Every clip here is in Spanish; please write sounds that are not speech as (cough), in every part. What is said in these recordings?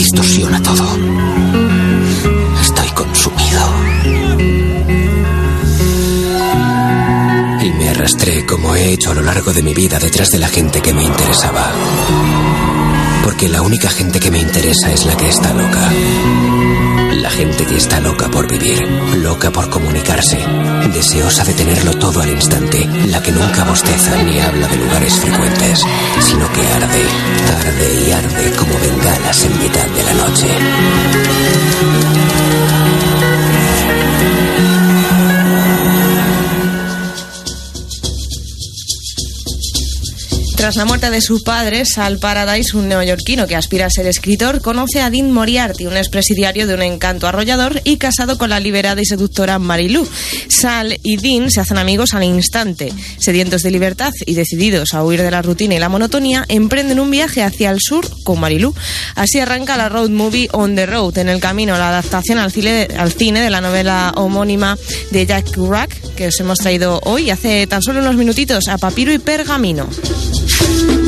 distorsiona todo. Estoy consumido. Y me arrastré como he hecho a lo largo de mi vida detrás de la gente que me interesaba. Porque la única gente que me interesa es la que está loca. La gente que está loca por vivir, loca por comunicarse, deseosa de tenerlo todo al instante, la que nunca bosteza ni habla de lugares frecuentes, sino que arde, arde y arde como bengalas en mitad de la noche. Tras la muerte de su padre, Sal Paradise, un neoyorquino que aspira a ser escritor, conoce a Dean Moriarty, un expresidiario de un encanto arrollador y casado con la liberada y seductora Marilu. Sal y Dean se hacen amigos al instante. Sedientos de libertad y decididos a huir de la rutina y la monotonía, emprenden un viaje hacia el sur con Marilu. Así arranca la road movie On the Road, en el camino la adaptación al cine, al cine de la novela homónima de Jack Rack, que os hemos traído hoy, hace tan solo unos minutitos, a Papiro y Pergamino. Thank you.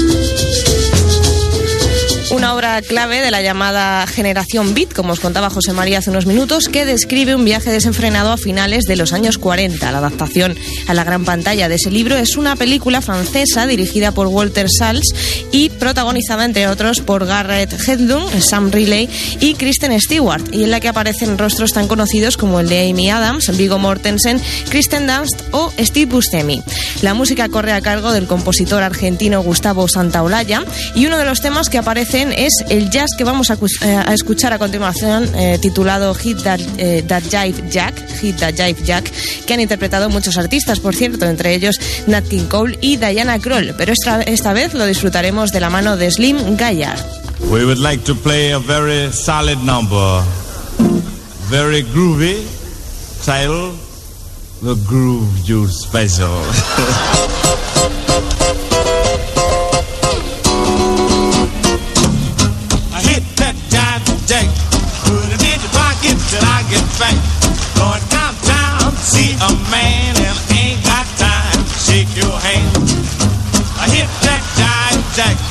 Una obra clave de la llamada generación Beat, como os contaba José María hace unos minutos, que describe un viaje desenfrenado a finales de los años 40. La adaptación a la gran pantalla de ese libro es una película francesa dirigida por Walter Sals y protagonizada, entre otros, por Garrett Hedlund, Sam Riley y Kristen Stewart, y en la que aparecen rostros tan conocidos como el de Amy Adams, Viggo Mortensen, Kristen Dunst o Steve Buscemi. La música corre a cargo del compositor argentino Gustavo Santaolalla y uno de los temas que es el jazz que vamos a, eh, escuchar a continuación, eh, titulado Hit That, eh, That, Jive Jack, Hit That Jive Jack, que han interpretado muchos artistas, por cierto, entre ellos Nat King Cole y Diana Kroll, pero esta, esta vez lo disfrutaremos de la mano de Slim Gaillard. We would like to play a very solid number, very groovy, title, The Groove Juice Special. (laughs) jack,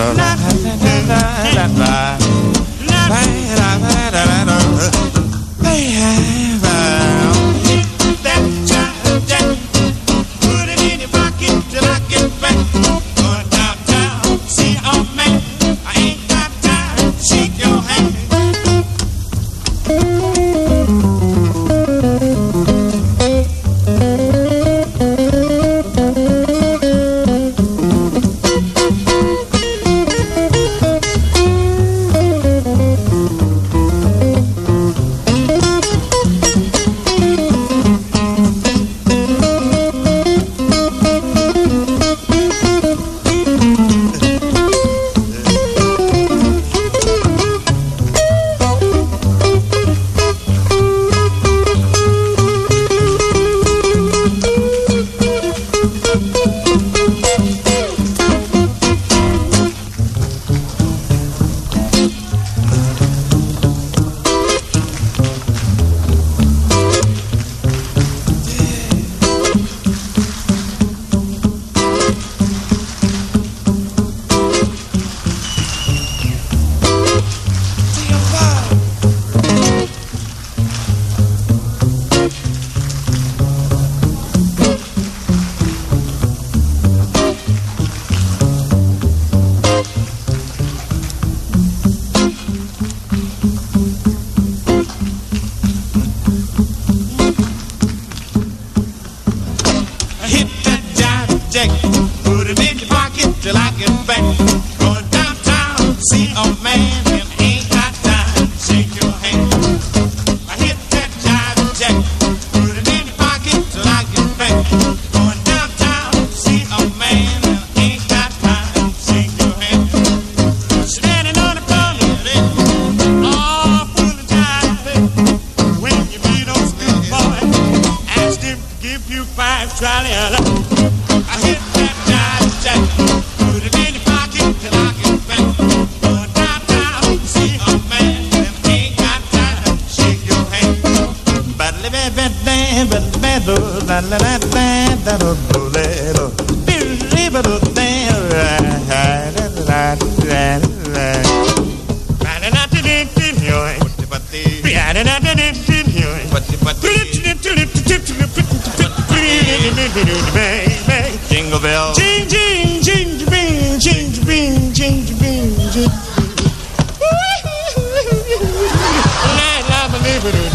la la la la la Jack. Put it in your pocket till I get back. Going downtown, see a man and ain't got time. Shake your hand. I hit that jive it in your pocket till I get back. Going downtown, see a man ain't got time. Shake your hand. Standing on the corner. When you meet old school boy, ask him to give you five. Jingle bell. Jing, jing, jing, bing, jing, bing, jing, bing, jing.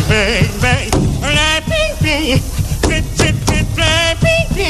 Bang, bang